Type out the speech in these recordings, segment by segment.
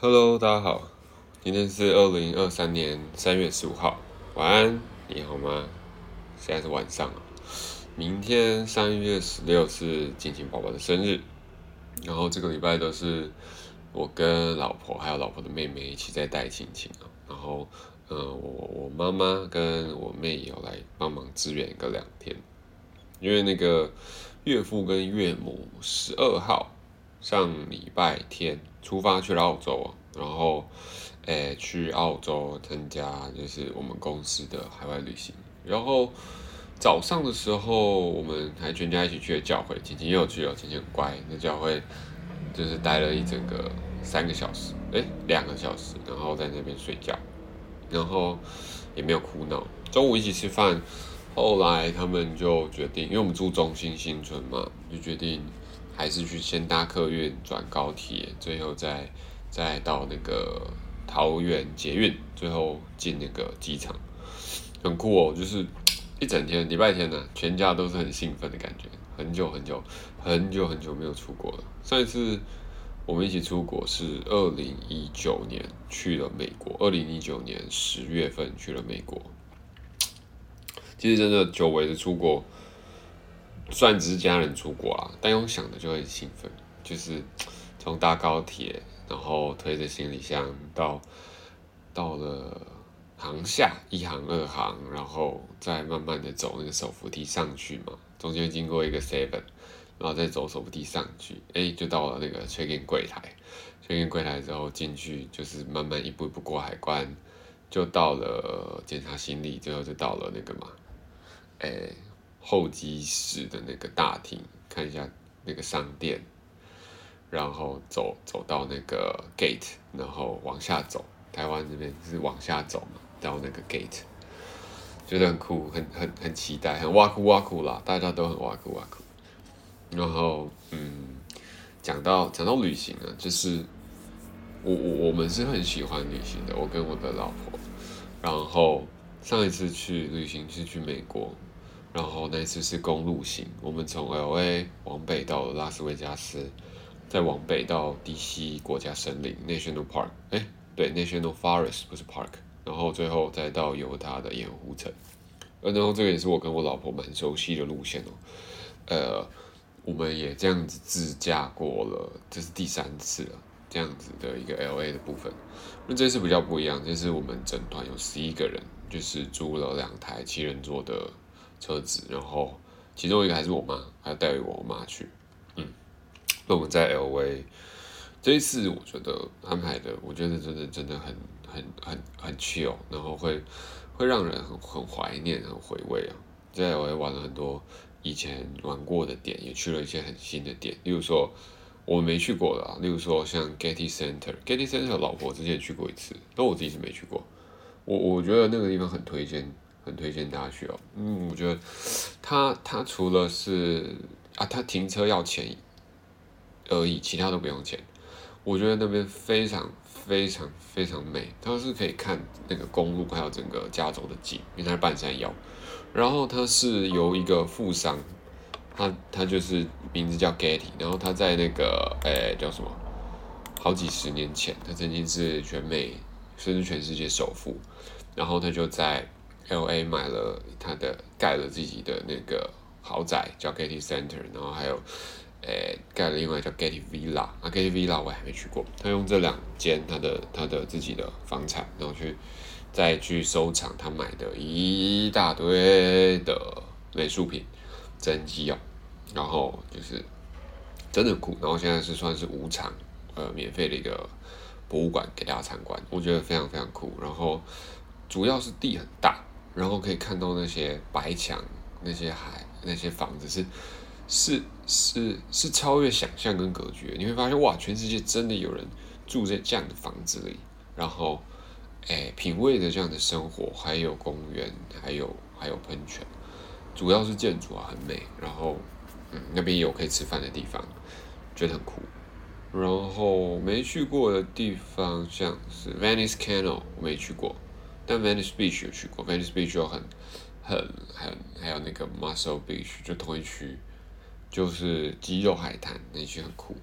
Hello，大家好，今天是二零二三年三月十五号，晚安，你好吗？现在是晚上明天三月十六是静静宝宝的生日，然后这个礼拜都是我跟老婆还有老婆的妹妹一起在带晴晴啊，然后，嗯，我我妈妈跟我妹有来帮忙支援一个两天，因为那个岳父跟岳母十二号。上礼拜天出发去了澳洲，然后，诶，去澳洲参加就是我们公司的海外旅行。然后早上的时候，我们还全家一起去了教会，晴晴又去了，晴晴很乖，那教会就是待了一整个三个小时，诶，两个小时，然后在那边睡觉，然后也没有哭闹。中午一起吃饭，后来他们就决定，因为我们住中心新村嘛，就决定。还是去先搭客运转高铁，最后再再到那个桃园捷运，最后进那个机场，很酷哦！就是一整天礼拜天呢，全家都是很兴奋的感觉。很久很久很久很久没有出国了，上一次我们一起出国是二零一九年去了美国，二零一九年十月份去了美国。其实真的久违的出国。算只是家人出国啊，但用想的就很兴奋，就是从搭高铁，然后推着行李箱到到了航下一航二航，然后再慢慢的走那个手扶梯上去嘛，中间经过一个 seven，然后再走手扶梯上去，哎，就到了那个 check in 柜台，check in 柜台之后进去就是慢慢一步一步过海关，就到了检查行李，最后就到了那个嘛，哎。候机室的那个大厅，看一下那个商店，然后走走到那个 gate，然后往下走。台湾这边是往下走嘛，到那个 gate，觉得很酷，很很很期待，很哇酷哇酷啦，大家都很哇酷哇酷。然后，嗯，讲到讲到旅行啊，就是我我我们是很喜欢旅行的，我跟我的老婆。然后上一次去旅行是去美国。然后那次是公路行，我们从 L A 往北到拉斯维加斯，再往北到 DC 国家森林 National Park，哎，对，National Forest 不是 Park，然后最后再到犹他的盐湖城，呃，然后这个也是我跟我老婆蛮熟悉的路线哦，呃，我们也这样子自驾过了，这是第三次了，这样子的一个 L A 的部分，那这次比较不一样，这次我们整团有十一个人，就是租了两台七人座的。车子，然后其中一个还是我妈，还要带我妈去。嗯，那我们在 L A 这一次，我觉得安排的，我觉得真的真的很很很很 chill，然后会会让人很很怀念、很回味啊。在 L A 玩了很多以前玩过的点，也去了一些很新的点，例如说我没去过的，例如说像 Getty Center，Getty Center 老婆之前去过一次，但我自己是没去过。我我觉得那个地方很推荐。很推荐大家去哦，嗯，我觉得它它除了是啊，它停车要钱而已，其他都不用钱。我觉得那边非常非常非常美，它是可以看那个公路，还有整个加州的景，因为它是半山腰。然后它是由一个富商，他他就是名字叫 Getty，然后他在那个诶叫什么，好几十年前，他曾经是全美甚至全世界首富，然后他就在。L A 买了他的盖了自己的那个豪宅叫 Getty Center，然后还有诶盖了另外叫 Getty Villa，啊 Getty Villa 我还没去过。他用这两间他的他的自己的房产，然后去再去收藏他买的一大堆的美术品真迹哦，然后就是真的酷。然后现在是算是无偿呃免费的一个博物馆给大家参观，我觉得非常非常酷。然后主要是地很大。然后可以看到那些白墙、那些海、那些房子是是是是超越想象跟格局。你会发现哇，全世界真的有人住在这样的房子里，然后哎，品味着这样的生活，还有公园，还有还有喷泉，主要是建筑啊很美。然后嗯，那边有可以吃饭的地方，觉得很酷。然后没去过的地方像是 Venice Canal，我没去过。但 Venice Beach 有去过，Venice Beach 有很、很、很，还有那个 Muscle Beach 就同一区，就是肌肉海滩那区很酷。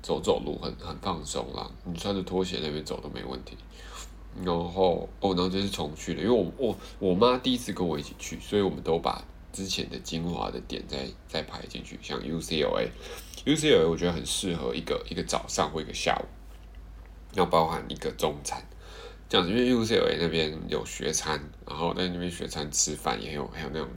走走路很很放松啦，你穿着拖鞋那边走都没问题。然后哦，然后这是重去的，因为我我我妈第一次跟我一起去，所以我们都把之前的精华的点再再排进去，像 UCLA，UCLA 我觉得很适合一个一个早上或一个下午，要包含一个中餐，这样子，因为 UCLA 那边有学餐，然后在那边学餐吃饭也有还有那种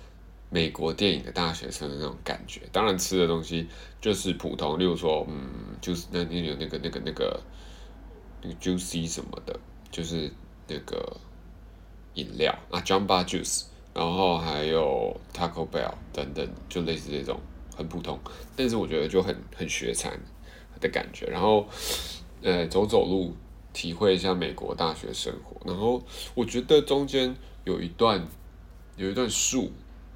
美国电影的大学生的那种感觉，当然吃的东西就是普通，例如说嗯，就是那那有那个那个那个那个 Juicy 什么的。就是那个饮料啊，Jamba Juice，然后还有 Taco Bell 等等，就类似这种很普通，但是我觉得就很很学餐的感觉。然后呃，走走路，体会一下美国大学生活。然后我觉得中间有一段有一段树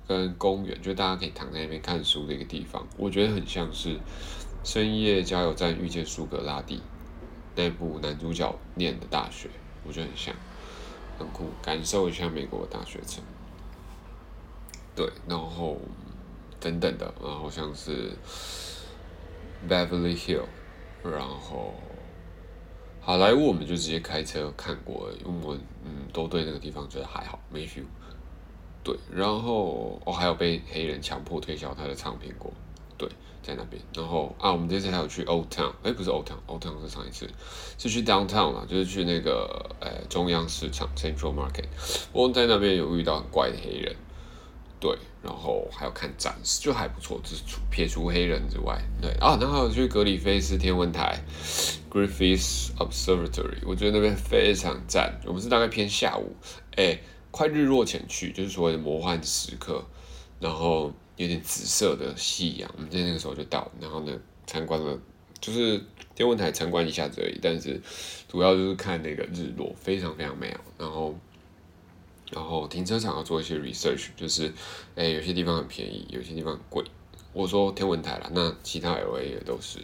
跟公园，就大家可以躺在那边看书的一个地方，我觉得很像是深夜加油站遇见苏格拉底那部男主角念的大学。我觉得很像，很酷，感受一下美国大学城。对，然后等等的，然后像是 Beverly Hill，然后好莱坞，我们就直接开车看过，因为我们嗯都对那个地方觉得还好，没 feel。对，然后哦还有被黑人强迫推销他的唱片过，对。在那边，然后啊，我们这次还有去 Old Town，哎，不是 Old Town，Old Town 是上一次，是去 Downtown 啦，就是去那个呃中央市场 Central Market，我在那边有遇到很怪的黑人，对，然后还有看展示，就还不错，只是除撇除黑人之外，对啊，然后还有去格里菲斯天文台 Griffith Observatory，我觉得那边非常赞，我们是大概偏下午，哎，快日落前去，就是所谓的魔幻时刻，然后。有点紫色的夕阳，我们在那个时候就到，然后呢参观了，就是天文台参观一下子而已，但是主要就是看那个日落，非常非常美好。然后，然后停车场要做一些 research，就是哎有些地方很便宜，有些地方很贵。我说天文台啦，那其他 LA 也都是。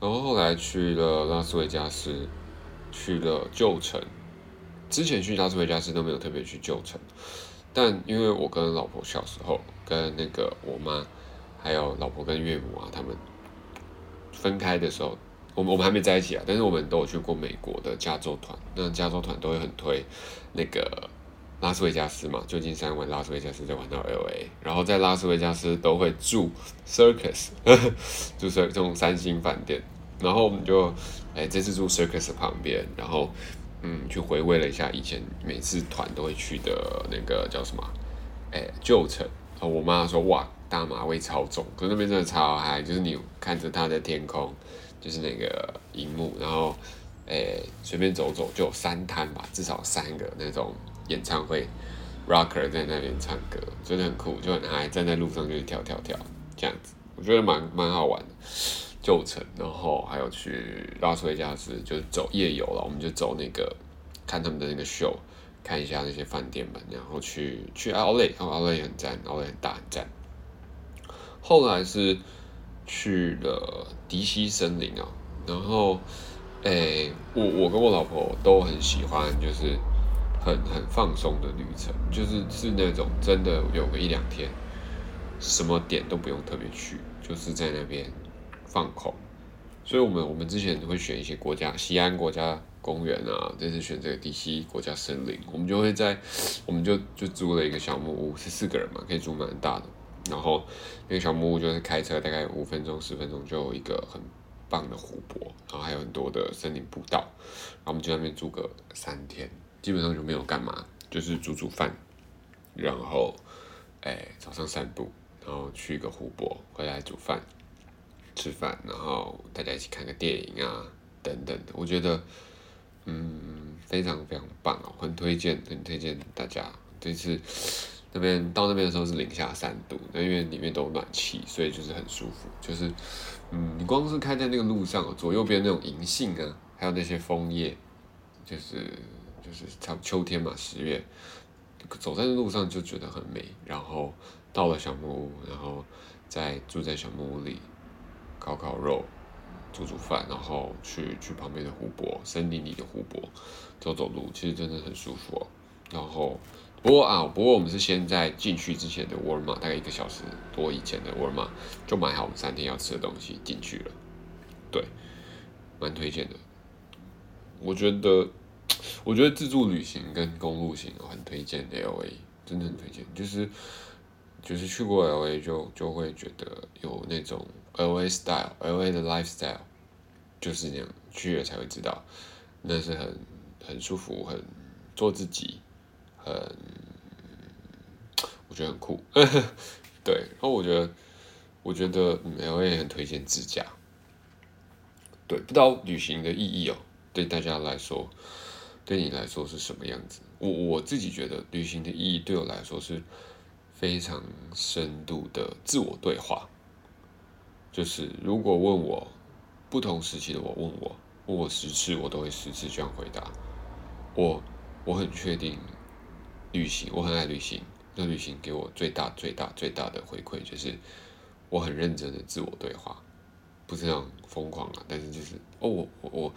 然后后来去了拉斯维加斯，去了旧城。之前去拉斯维加斯都没有特别去旧城。但因为我跟老婆小时候跟那个我妈，还有老婆跟岳母啊，他们分开的时候，我们我们还没在一起啊。但是我们都有去过美国的加州团，那加州团都会很推那个拉斯维加斯嘛，旧金山玩拉斯维加斯再玩到 L A，然后在拉斯维加斯都会住 Circus，就是这种三星饭店。然后我们就哎这次住 Circus 旁边，然后。嗯，去回味了一下以前每次团都会去的那个叫什么，哎，旧城。然后我妈说哇，大马味超重，可是那边真的超嗨，就是你看着它的天空，就是那个荧幕，然后哎随便走走就有三摊吧，至少三个那种演唱会，rocker 在那边唱歌，真的很酷，就很嗨，站在路上就是跳跳跳这样子，我觉得蛮蛮好玩的。旧城，然后还有去拉斯维加斯，就是走夜游了。我们就走那个看他们的那个秀，看一下那些饭店们，然后去去奥莱，奥莱也很赞，奥莱很大很赞。后来是去了迪西森林啊，然后诶，我我跟我老婆都很喜欢，就是很很放松的旅程，就是是那种真的有个一两天，什么点都不用特别去，就是在那边。放空，所以我们我们之前会选一些国家，西安国家公园啊，这次选这个迪西国家森林，我们就会在，我们就就租了一个小木屋，是四个人嘛，可以租蛮大的，然后那个小木屋就是开车大概五分钟十分钟就有一个很棒的湖泊，然后还有很多的森林步道，然后我们就那边住个三天，基本上就没有干嘛，就是煮煮饭，然后哎早上散步，然后去一个湖泊，回来煮饭。吃饭，然后大家一起看个电影啊，等等的，我觉得，嗯，非常非常棒哦，很推荐，很推荐大家。这次那边到那边的时候是零下三度，那因为里面都有暖气，所以就是很舒服。就是，嗯，你光是开在那个路上，左右边那种银杏啊，还有那些枫叶，就是就是差秋天嘛，十月，走在路上就觉得很美。然后到了小木屋，然后再住在小木屋里。烤烤肉，煮煮饭，然后去去旁边的湖泊，森林里的湖泊走走路，其实真的很舒服哦。然后，不过啊，不过我们是先在进去之前的沃尔玛，大概一个小时多以前的沃尔玛就买好我们三天要吃的东西进去了。对，蛮推荐的。我觉得，我觉得自助旅行跟公路行很推荐 L A，真的很推荐。就是就是去过 L A 就就会觉得有那种 L A style，L A 的 lifestyle 就是那样，去了才会知道，那是很很舒服，很做自己，很我觉得很酷。对，然后我觉得我觉得 L A 很推荐自驾。对，不知道旅行的意义哦。对大家来说，对你来说是什么样子？我我自己觉得旅行的意义对我来说是非常深度的自我对话。就是如果问我不同时期的我问我问我十次，我都会十次这样回答。我我很确定旅行，我很爱旅行。那旅行给我最大最大最大的回馈就是我很认真的自我对话，不是那种疯狂啊，但是就是哦我我我。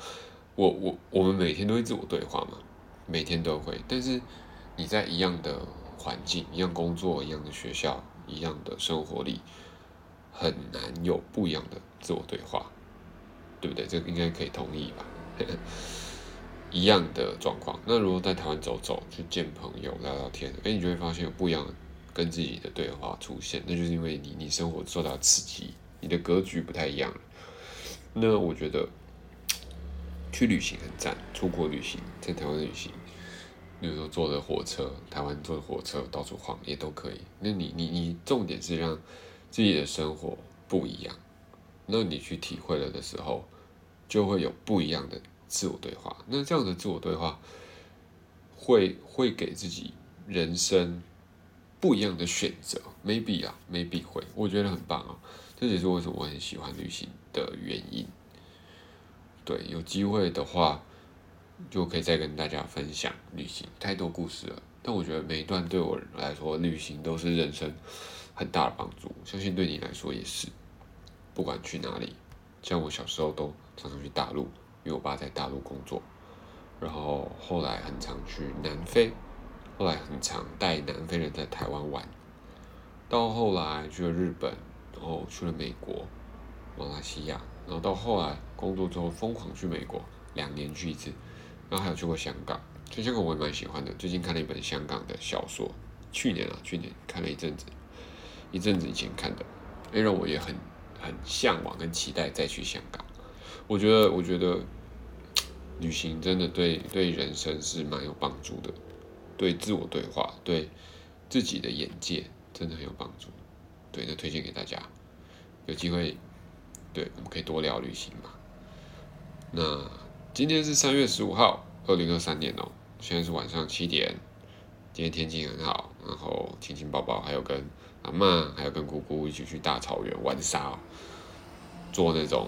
我我我们每天都会自我对话嘛，每天都会。但是你在一样的环境、一样工作、一样的学校、一样的生活里，很难有不一样的自我对话，对不对？这个应该可以同意吧？一样的状况。那如果在台湾走走，去见朋友、聊聊天，哎，你就会发现有不一样跟自己的对话出现。那就是因为你你生活受到刺激，你的格局不太一样那我觉得。去旅行很赞，出国旅行，在台湾旅行，比如说坐着火车，台湾坐着火车到处晃也都可以。那你你你重点是让自己的生活不一样，那你去体会了的时候，就会有不一样的自我对话。那这样的自我对话，会会给自己人生不一样的选择，maybe 啊，maybe 会，我觉得很棒啊。这也是为什么我很喜欢旅行的原因。对，有机会的话，就可以再跟大家分享旅行，太多故事了。但我觉得每一段对我来说，旅行都是人生很大的帮助，相信对你来说也是。不管去哪里，像我小时候都常常去大陆，因为我爸在大陆工作，然后后来很常去南非，后来很常带南非人在台湾玩，到后来去了日本，然后去了美国、马来西亚。然后到后来工作之后疯狂去美国，两年去一次，然后还有去过香港，去香港我也蛮喜欢的。最近看了一本香港的小说，去年啊，去年看了一阵子，一阵子以前看的，哎，让我也很很向往跟期待再去香港。我觉得，我觉得旅行真的对对人生是蛮有帮助的，对自我对话，对自己的眼界真的很有帮助。对，那推荐给大家，有机会。对，我们可以多聊旅行嘛。那今天是三月十五号，二零二三年哦，现在是晚上七点。今天天气很好，然后亲亲抱抱，还有跟阿妈，还有跟姑姑一起去大草原玩沙，做那种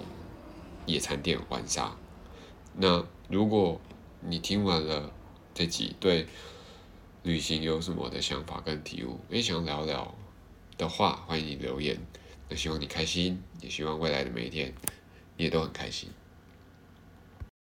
野餐店玩沙。那如果你听完了这集，对旅行有什么的想法跟体悟，也想聊聊的话，欢迎你留言。那希望你开心，也希望未来的每一天，你也都很开心。